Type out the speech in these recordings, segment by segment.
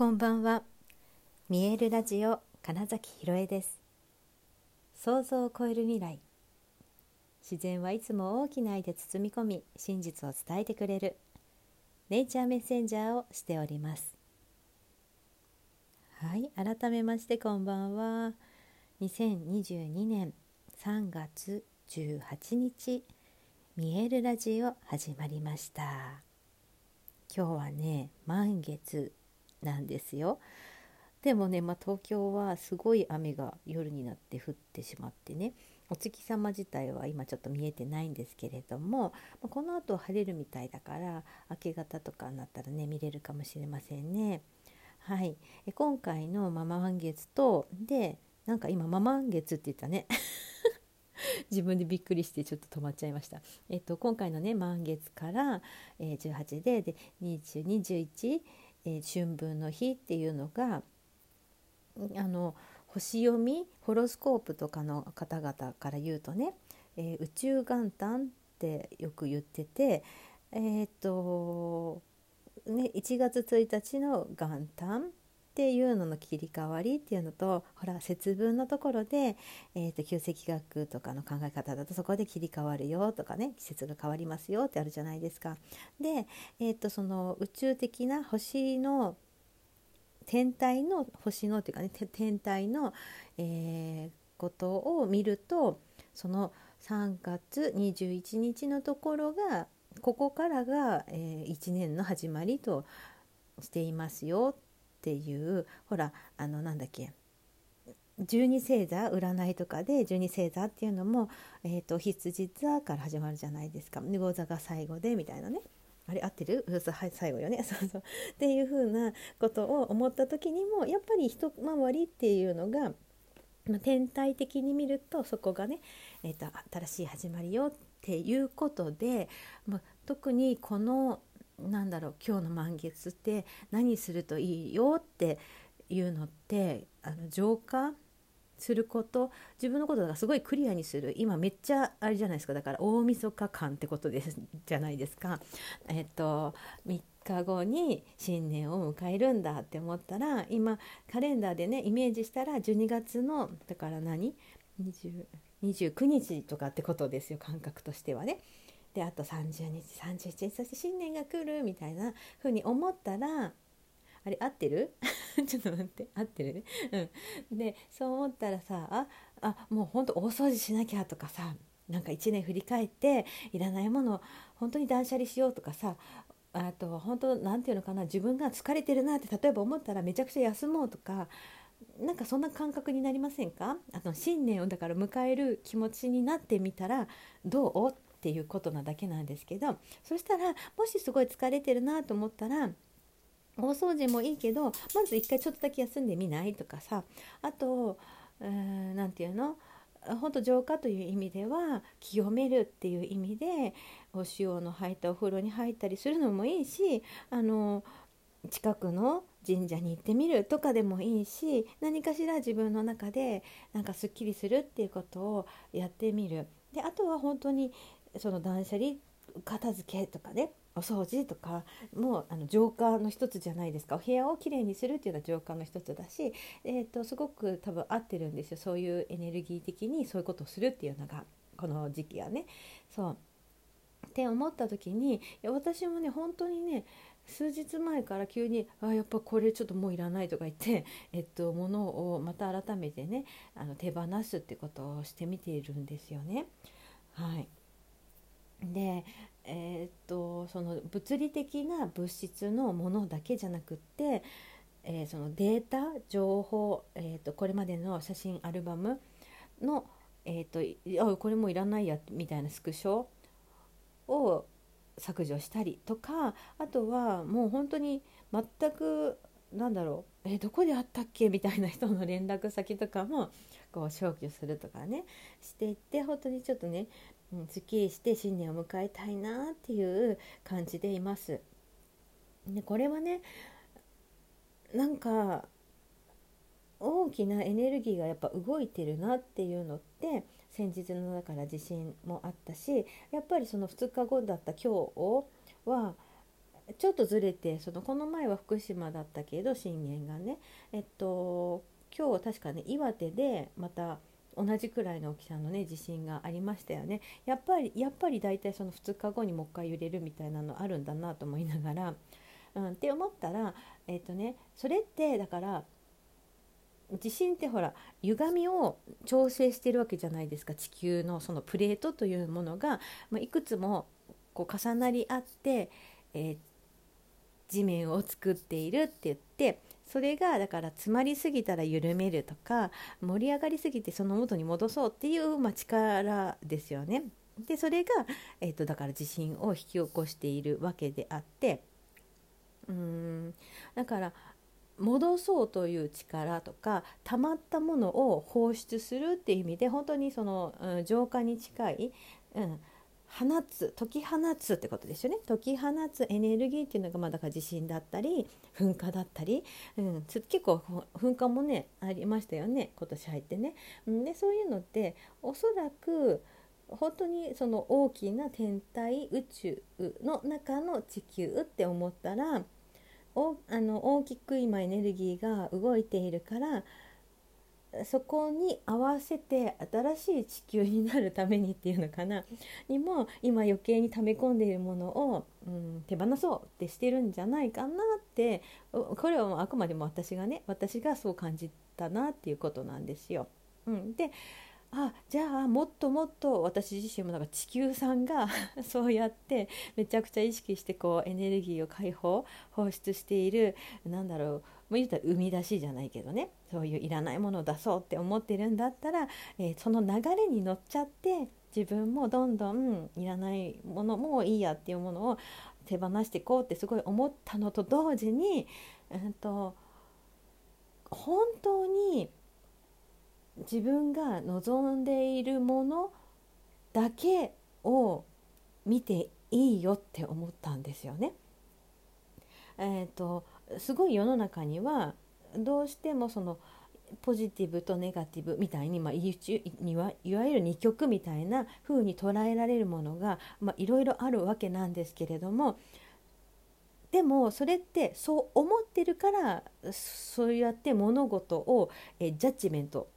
こんばんは。見えるラジオ金崎ひろえです。想像を超える未来。自然はいつも大きな愛で包み込み真実を伝えてくれる。ネイチャーメッセンジャーをしております。はい改めましてこんばんは。2022年3月18日見えるラジオ始まりました。今日はね満月なんですよ。でもね、まあ、東京はすごい雨が夜になって降ってしまってねお月様自体は今ちょっと見えてないんですけれどもこの後晴れるみたいだから明け方とかになったらね見れるかもしれませんね。はい、え今回のママ満月とでなんか今ママ満月って言ったね 自分でびっくりしてちょっと止まっちゃいました。えっと、今回のね満月から、えー、18でで2021えー、春分の日っていうのがあの星読みホロスコープとかの方々から言うとね、えー、宇宙元旦ってよく言っててえっ、とね1月1日の元旦っていうのの切り替わりっていうのとほら節分のところで、えーと、旧石学とかの考え方だとそこで切り替わるよとかね季節が変わりますよってあるじゃないですか。で、えーと、その宇宙的な星の天体の星のっていうかね天体の、えー、ことを見るとその3月21日のところがここからが、えー、1年の始まりとしていますよっていうほらあのなんだっけ十二星座占いとかで十二星座っていうのも、えーと、羊座から始まるじゃないですか。魚座が最後でみたいなね。あれ合ってる？はい最後よね。そうそう。っていうふうなことを思った時にもやっぱり一回りっていうのが、まあ、天体的に見るとそこがね、えーと新しい始まりよっていうことで、まあ、特にこのなんだろう今日の満月って何するといいよっていうのってあの浄化すること自分のことがすごいクリアにする今めっちゃあれじゃないですかだから大晦日感ってことですじゃないですか。えっと3日後に新年を迎えるんだって思ったら今カレンダーでねイメージしたら12月のだから何？29日とかってことですよ感覚としてはね。であと30日31日そして新年が来るみたいな風に思ったらあれ合ってる？ちょっと待って合ってるね？うん、でそう思ったらさああもうほんと大掃除しなきゃとかさなんか1年振り返っていらないもの本当に断捨離しようとかさあと本当なんていうのかな自分が疲れてるなって例えば思ったらめちゃくちゃ休もうとかなんかそんな感覚になりませんか？あの新年をだから迎える気持ちになってみたらどう？っていうことなだけなんですけどそしたらもしすごい疲れてるなと思ったら大掃除もいいけどまず一回ちょっとだけ休んでみないとかさあと何て言うの？本当浄化という意味では清めるっていう意味でお塩の入ったお風呂に入ったりするのもいいしあの近くの神社に行ってみるとかでもいいし何かしら自分の中でなんかすっきりするっていうことをやってみる。であとは本当にその断捨離片付けとかねお掃除とかもあの浄化の一つじゃないですかお部屋をきれいにするっていうのは浄化の一つだし、えーと、すごく多分合ってるんですよそういうエネルギー的にそういうことをするっていうのがこの時期はね。そうって思った時にいや私もね本当にね数日前から急に「あやっぱこれちょっともういらない」とか言って、えっと、物をまた改めてねあの手放すってことをしてみているんですよね。はいでえー、っとその物理的な物質のものだけじゃなくって、えー、そのデータ情報、えー、っとこれまでの写真アルバムの、えー、っとあこれもういらないやみたいなスクショを削除したりとかあとはもう本当に全くなんだろうえどこであったっけ？みたいな人の連絡先とかもこう消去するとかねしていって本当にちょっとねうん、すっきりして新年を迎えたいなっていう感じでいます。でこれはねなんか大きなエネルギーがやっぱ動いてるなっていうのって先日のだから地震もあったしやっぱりその2日後だった今日はちょっとずれてそのこの前は福島だったけど震源がねえっと今日は確かね岩手でまた同じくらいの大きさのね地震がありましたよね。やっぱりやっぱり大体その2日後にもう一回揺れるみたいなのあるんだなと思いながら、うん、って思ったらえっ、とねそれってだから地震ってほら歪みを調整してるわけじゃないですか。地球のそのプレートというものが、まあ、いくつもこう重なり合って、えー、地面を作っているって言ってそれがだから詰まりすぎたら緩めるとか盛り上がりすぎてその元に戻そうっていう、まあ、力ですよね。でそれが、えーと、だから地震を引き起こしているわけであってうーんだから戻そうという力とか溜まったものを放出するっていう意味で本当にその、うん、浄化に近い、うん、放つ解き放つってことですよね解き放つエネルギーっていうのがまだか地震だったり噴火だったり、うん、結構噴火もねありましたよね今年入ってね。でそういうのっておそらく本当にその大きな天体宇宙の中の地球って思ったらおあの大きく今エネルギーが動いているからそこに合わせて新しい地球になるためにっていうのかなにも今余計に溜め込んでいるものを、うん、手放そうってしてるんじゃないかなってこれはあくまでも私がね私がそう感じたなっていうことなんですよ。うん、であじゃあもっともっと私自身もなんか地球さんが そうやってめちゃくちゃ意識してこうエネルギーを解放放出しているなんだろうもう言ったら生み出しじゃないけどねそういういらないものを出そうって思ってるんだったら、えー、その流れに乗っちゃって自分もどんどんいらないものもいいやっていうものを手放していこうってすごい思ったのと同時に、えーと本当に自分が望んでいるものだけを見ていいよって思ったんですよね。えーと、すごい世の中にはどうしてもそのポジティブとネガティブみたいに、まあ、いわいわゆる二極みたいな風に捉えられるものがいろいろあるわけなんですけれどもでもそれってそう思ってるからそうやって物事をえジャッジメント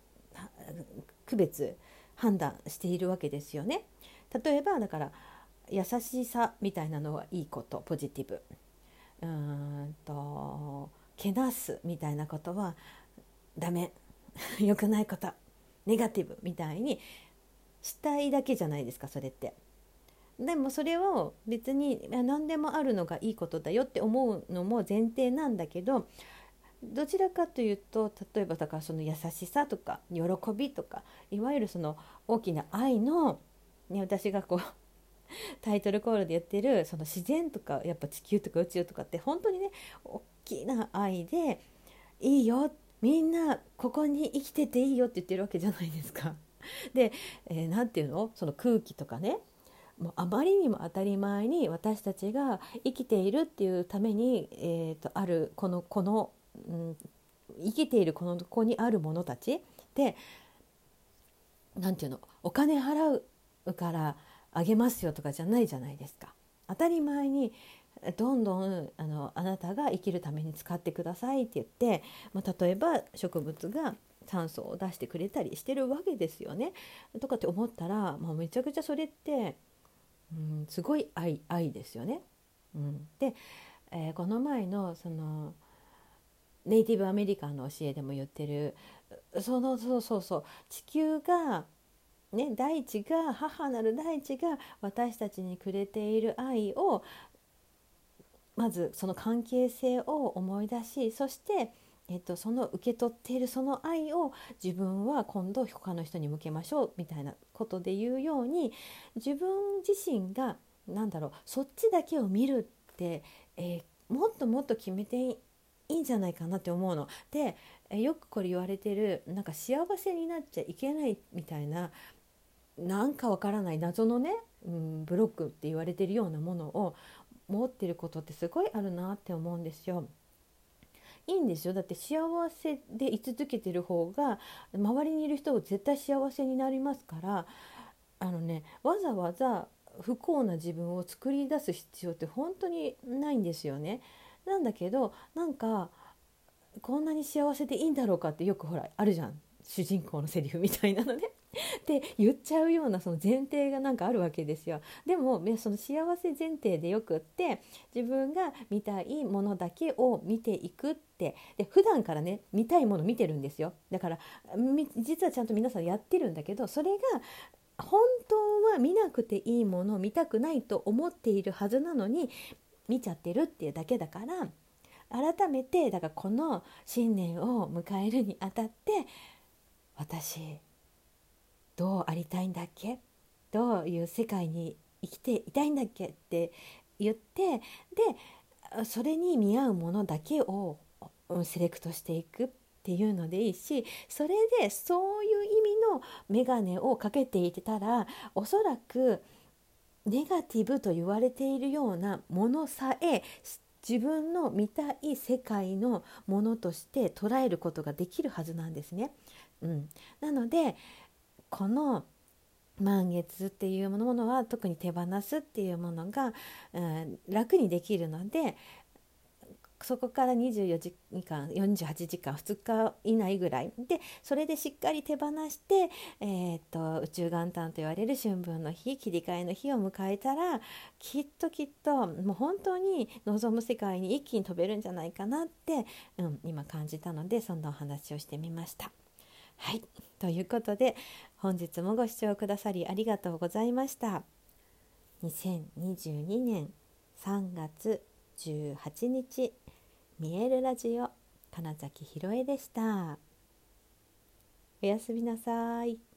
区別判断しているわけですよね。例えばだから優しさみたいなのはいいことポジティブうんとけなすみたいなことはダメ 良くないことネガティブみたいにしたいだけじゃないですかそれって。でもそれを別に何でもあるのがいいことだよって思うのも前提なんだけどどちらかというと例えばだからその優しさとか喜びとかいわゆるその大きな愛の、ね、私がこうタイトルコールで言ってるその自然とかやっぱ地球とか宇宙とかって本当にね大きな愛でいいよみんなここに生きてていいよって言ってるわけじゃないですか。で何、えー、て言うの？その空気とかねもうあまりにも当たり前に私たちが生きているっていうために、えーとあるこのこのうん、生きているこのここにある者たちで何て言うの？お金払うからあげますよとかじゃないじゃないですか。当たり前にどんどんあのあなたが生きるために使ってくださいって言って、まあ、例えば植物が酸素を出してくれたりしてるわけですよね。とかって思ったら、まあ、めちゃくちゃそれって、うん、すごい愛愛ですよね。うん、で、えー、この前のそのネイティブアメリカンの教えでも言ってるそのそうそうそう地球がね大地が母なる大地が私たちにくれている愛をまずその関係性を思い出しそして、えっと、その受け取っているその愛を自分は今度他の人に向けましょうみたいなことで言うように自分自身が何だろうそっちだけを見るって、えー、もっともっと決めていいんじゃないかなって思うの。でよくこれ言われてるなんか幸せになっちゃいけないみたいななんかわからない謎のね、うん、ブロックって言われてるようなものを持ってることってすごいあるなって思うんですよ。いいんですよだって幸せで居続けてる方が周りにいる人を絶対幸せになりますからあのねわざわざ不幸な自分を作り出す必要って本当にないんですよね。なんだけどなんかこんなに幸せでいいんだろうかってよくほらあるじゃん主人公のセリフみたいなのね。って言っちゃうようなその前提がなんかあるわけですよ。でもその幸せ前提でよくって自分が見たいものだけを見ていくってで普段からね見たいもの見てるんですよ。だから実はちゃんと皆さんやってるんだけどそれが本当は見なくていいものを見たくないと思っているはずなのに見ちゃってるっていうだけだから改めてだからこの新年を迎えるにあたって私どうありたいんだっけ？どういう世界に生きていたいんだっけって言ってでそれに見合うものだけをセレクトしていくっていうのでいいしそれでそういう意味の眼鏡をかけていたらおそらくネガティブと言われているようなものさえ自分の見たい世界のものとして捉えることができるはずなんですね。うん、なのでこの満月っていうものは特に手放すっていうものが、うん、楽にできるのでそこから24時間48時間2日以内ぐらいでそれでしっかり手放して、えーと、宇宙元旦と言われる春分の日切り替えの日を迎えたらきっときっともう本当に望む世界に一気に飛べるんじゃないかなって、うん、今感じたのでそんなお話をしてみました。はいということで本日もご視聴くださりありがとうございました。2022年3月18日見えるラジオ金崎ひろえでした。おやすみなさい。